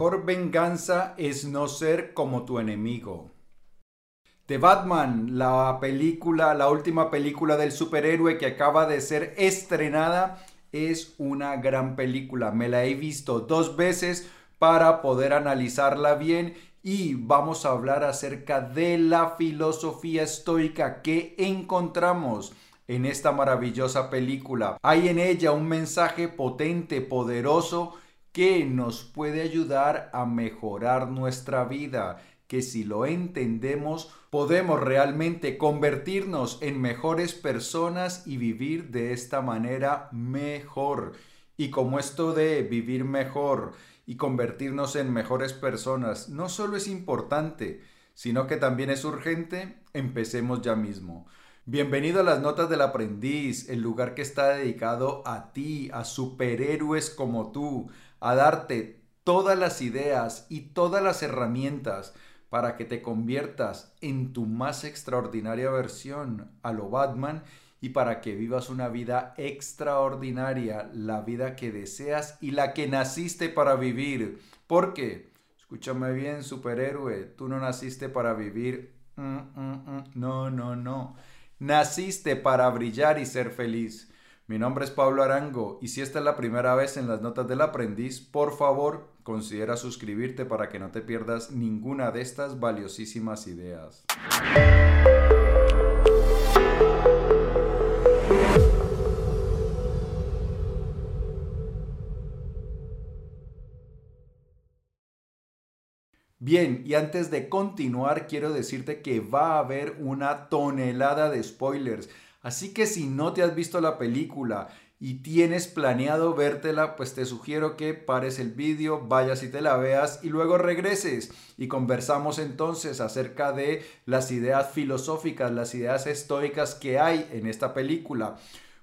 Mejor venganza es no ser como tu enemigo. The Batman, la película, la última película del superhéroe que acaba de ser estrenada, es una gran película. Me la he visto dos veces para poder analizarla bien y vamos a hablar acerca de la filosofía estoica que encontramos en esta maravillosa película. Hay en ella un mensaje potente, poderoso, que nos puede ayudar a mejorar nuestra vida, que si lo entendemos podemos realmente convertirnos en mejores personas y vivir de esta manera mejor. Y como esto de vivir mejor y convertirnos en mejores personas no solo es importante, sino que también es urgente, empecemos ya mismo. Bienvenido a las Notas del Aprendiz, el lugar que está dedicado a ti, a superhéroes como tú, a darte todas las ideas y todas las herramientas para que te conviertas en tu más extraordinaria versión a lo Batman y para que vivas una vida extraordinaria, la vida que deseas y la que naciste para vivir. Porque, escúchame bien, superhéroe, tú no naciste para vivir. Mm, mm, mm. No, no, no. Naciste para brillar y ser feliz. Mi nombre es Pablo Arango y si esta es la primera vez en las notas del aprendiz, por favor considera suscribirte para que no te pierdas ninguna de estas valiosísimas ideas. Bien, y antes de continuar, quiero decirte que va a haber una tonelada de spoilers. Así que si no te has visto la película y tienes planeado vértela, pues te sugiero que pares el vídeo, vayas y te la veas y luego regreses y conversamos entonces acerca de las ideas filosóficas, las ideas estoicas que hay en esta película.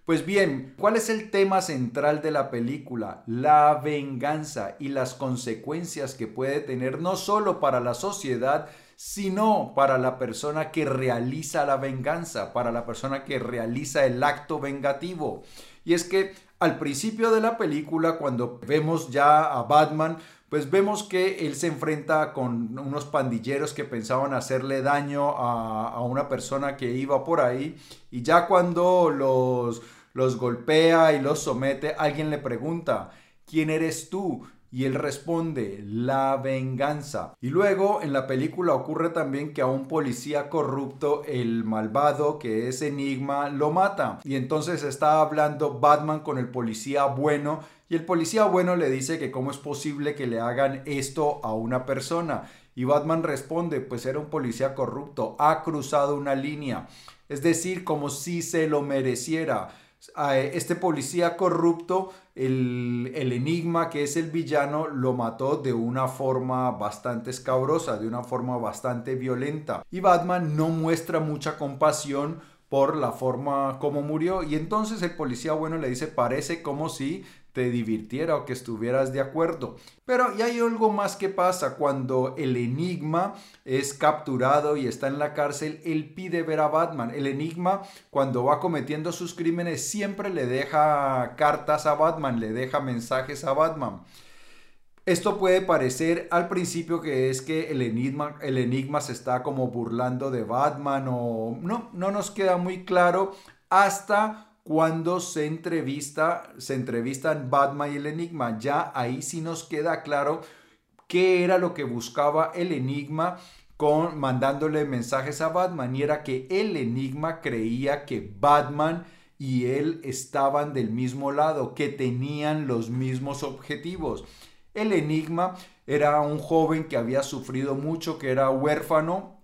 Pues bien, ¿cuál es el tema central de la película? La venganza y las consecuencias que puede tener no solo para la sociedad, sino para la persona que realiza la venganza, para la persona que realiza el acto vengativo. Y es que al principio de la película, cuando vemos ya a Batman, pues vemos que él se enfrenta con unos pandilleros que pensaban hacerle daño a, una persona que iba por ahí. Y ya cuando los, los golpea y los somete, alguien le pregunta, ¿quién eres tú? Y él responde, la venganza. Y luego en la película ocurre también que a un policía corrupto, el malvado que es Enigma, lo mata. Y entonces está hablando Batman con el policía bueno. Y el policía bueno le dice que cómo es posible que le hagan esto a una persona. Y Batman responde, pues era un policía corrupto, ha cruzado una línea. Es decir, como si se lo mereciera este policía corrupto, el, enigma que es el villano, lo mató de una forma bastante escabrosa, de una forma bastante violenta. Y Batman no muestra mucha compasión por la forma como murió. Y entonces el policía bueno le dice, parece como si te divirtiera o que estuvieras de acuerdo. Pero y hay algo más que pasa cuando el enigma es capturado y está en la cárcel, él pide ver a Batman. El enigma cuando va cometiendo sus crímenes siempre le deja cartas a Batman, le deja mensajes a Batman. Esto puede parecer al principio que es que el enigma, el enigma se está como burlando de Batman o no, no nos queda muy claro hasta cuando se entrevista, se entrevistan Batman y el Enigma. Ya ahí sí nos queda claro qué era lo que buscaba el Enigma con mandándole mensajes a Batman y era que el Enigma creía que Batman y él estaban del mismo lado, que tenían los mismos objetivos. El Enigma era un joven que había sufrido mucho, que era huérfano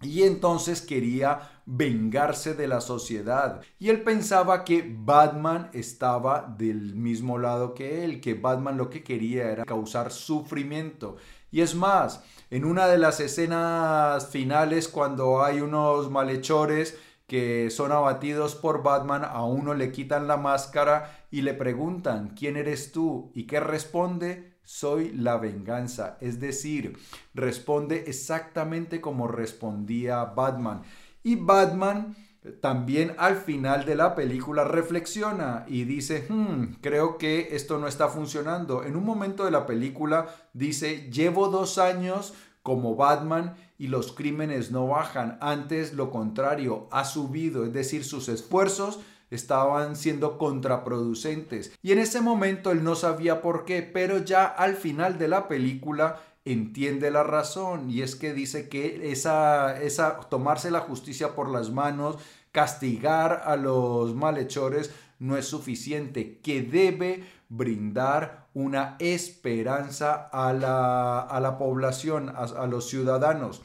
y entonces quería vengarse de la sociedad. Y él pensaba que Batman estaba del mismo lado que él, que Batman lo que quería era causar sufrimiento. Y es más, en una de las escenas finales cuando hay unos malhechores que son abatidos por Batman, a uno le quitan la máscara y le preguntan, ¿quién eres tú? ¿Y qué responde? Soy la venganza. Es decir, responde exactamente como respondía Batman. Y Batman también al final de la película reflexiona y dice, hmm, creo que esto no está funcionando. En un momento de la película dice, llevo dos años como Batman y los crímenes no bajan. Antes lo contrario, ha subido, es decir, sus esfuerzos estaban siendo contraproducentes. Y en ese momento él no sabía por qué, pero ya al final de la película entiende la razón y es que dice que esa, esa tomarse la justicia por las manos, castigar a los malhechores no es suficiente, que debe brindar una esperanza a la, a la población, a, a los ciudadanos.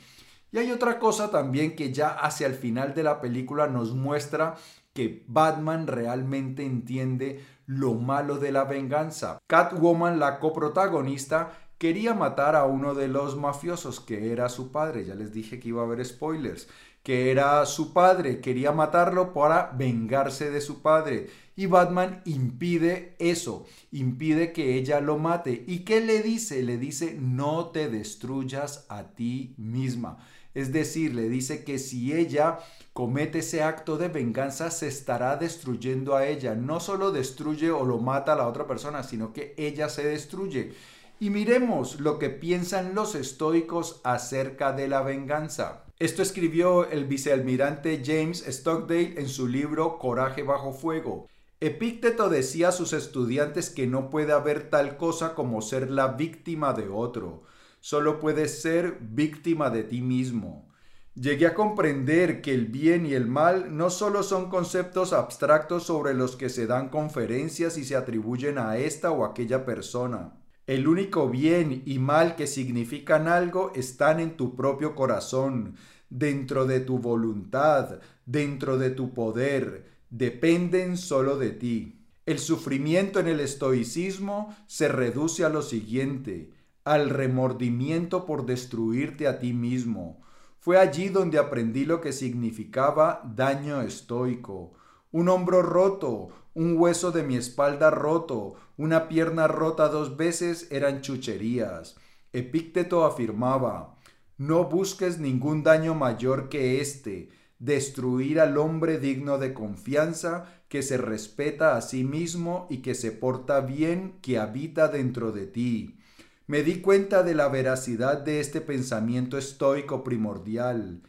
Y hay otra cosa también que ya hacia el final de la película nos muestra que Batman realmente entiende lo malo de la venganza. Catwoman, la coprotagonista, quería matar a uno de los mafiosos, que era su padre. Ya les dije que iba a haber spoilers. Que era su padre, quería matarlo para vengarse de su padre. Y Batman impide eso, impide que ella lo mate. ¿Y qué le dice? Le dice, no te destruyas a ti misma. Es decir, le dice que si ella comete ese acto de venganza, se estará destruyendo a ella. No solo destruye o lo mata a la otra persona, sino que ella se destruye. Y miremos lo que piensan los estoicos acerca de la venganza. Esto escribió el vicealmirante James Stockdale en su libro Coraje bajo fuego. Epícteto decía a sus estudiantes que no puede haber tal cosa como ser la víctima de otro solo puedes ser víctima de ti mismo. Llegué a comprender que el bien y el mal no solo son conceptos abstractos sobre los que se dan conferencias y se atribuyen a esta o aquella persona. El único bien y mal que significan algo están en tu propio corazón, dentro de tu voluntad, dentro de tu poder, dependen solo de ti. El sufrimiento en el estoicismo se reduce a lo siguiente al remordimiento por destruirte a ti mismo. Fue allí donde aprendí lo que significaba daño estoico. Un hombro roto, un hueso de mi espalda roto, una pierna rota dos veces eran chucherías. Epícteto afirmaba, no busques ningún daño mayor que éste, destruir al hombre digno de confianza, que se respeta a sí mismo y que se porta bien, que habita dentro de ti. Me di cuenta de la veracidad de este pensamiento estoico primordial,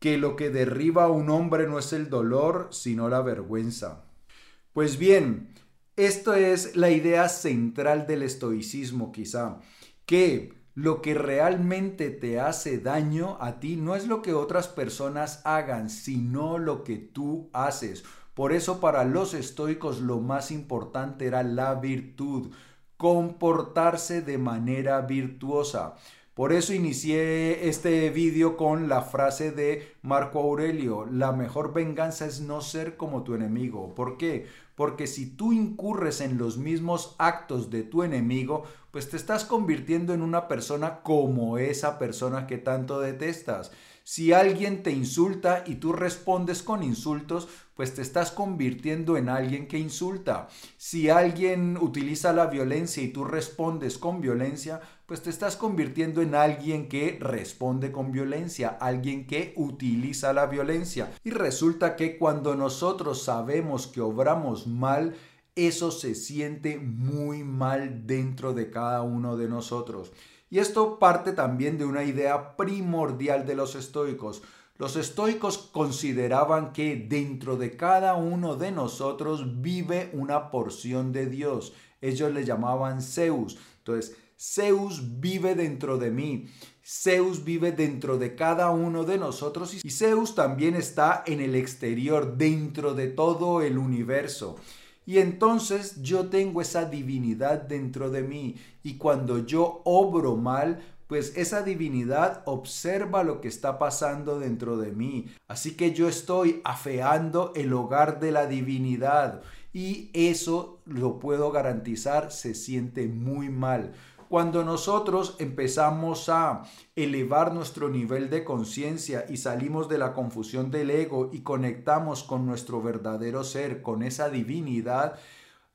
que lo que derriba a un hombre no es el dolor, sino la vergüenza. Pues bien, esto es la idea central del estoicismo quizá, que lo que realmente te hace daño a ti no es lo que otras personas hagan, sino lo que tú haces. Por eso para los estoicos lo más importante era la virtud, comportarse de manera virtuosa. Por eso inicié este vídeo con la frase de Marco Aurelio, la mejor venganza es no ser como tu enemigo. ¿Por qué? Porque si tú incurres en los mismos actos de tu enemigo, pues te estás convirtiendo en una persona como esa persona que tanto detestas. Si alguien te insulta y tú respondes con insultos, pues te estás convirtiendo en alguien que insulta. Si alguien utiliza la violencia y tú respondes con violencia, pues te estás convirtiendo en alguien que responde con violencia, alguien que utiliza la violencia. Y resulta que cuando nosotros sabemos que obramos mal, eso se siente muy mal dentro de cada uno de nosotros. Y esto parte también de una idea primordial de los estoicos. Los estoicos consideraban que dentro de cada uno de nosotros vive una porción de Dios. Ellos le llamaban Zeus. Entonces, Zeus vive dentro de mí. Zeus vive dentro de cada uno de nosotros y Zeus también está en el exterior, dentro de todo el universo. Y entonces yo tengo esa divinidad dentro de mí. Y cuando yo obro mal, pues esa divinidad observa lo que está pasando dentro de mí. Así que yo estoy afeando el hogar de la divinidad. Y eso lo puedo garantizar, se siente muy mal. Cuando nosotros empezamos a elevar nuestro nivel de conciencia y salimos de la confusión del ego y conectamos con nuestro verdadero ser, con esa divinidad,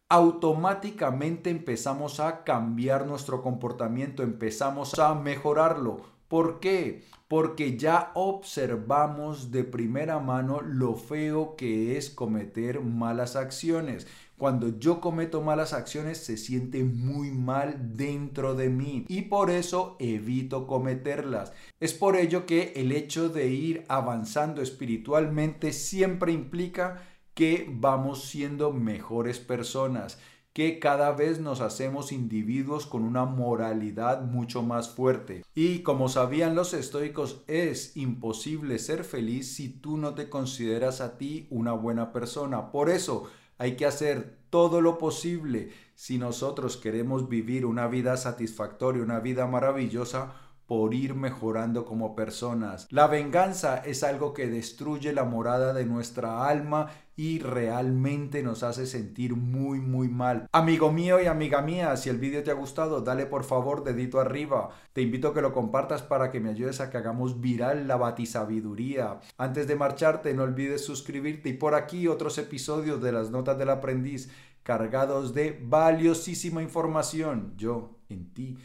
automáticamente empezamos a cambiar nuestro comportamiento, empezamos a mejorarlo. ¿Por qué? Porque ya observamos de primera mano lo feo que es cometer malas acciones. Cuando yo cometo malas acciones se siente muy mal dentro de mí y por eso evito cometerlas. Es por ello que el hecho de ir avanzando espiritualmente siempre implica que vamos siendo mejores personas que cada vez nos hacemos individuos con una moralidad mucho más fuerte. Y como sabían los estoicos, es imposible ser feliz si tú no te consideras a ti una buena persona. Por eso hay que hacer todo lo posible. Si nosotros queremos vivir una vida satisfactoria, una vida maravillosa, por ir mejorando como personas. La venganza es algo que destruye la morada de nuestra alma y realmente nos hace sentir muy muy mal. Amigo mío y amiga mía, si el vídeo te ha gustado, dale por favor dedito arriba. Te invito a que lo compartas para que me ayudes a que hagamos viral la batisabiduría. Antes de marcharte, no olvides suscribirte y por aquí otros episodios de las notas del aprendiz cargados de valiosísima información. Yo en ti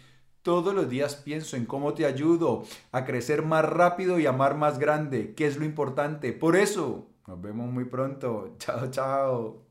todos los días pienso en cómo te ayudo a crecer más rápido y amar más grande, que es lo importante. Por eso, nos vemos muy pronto. Chao, chao.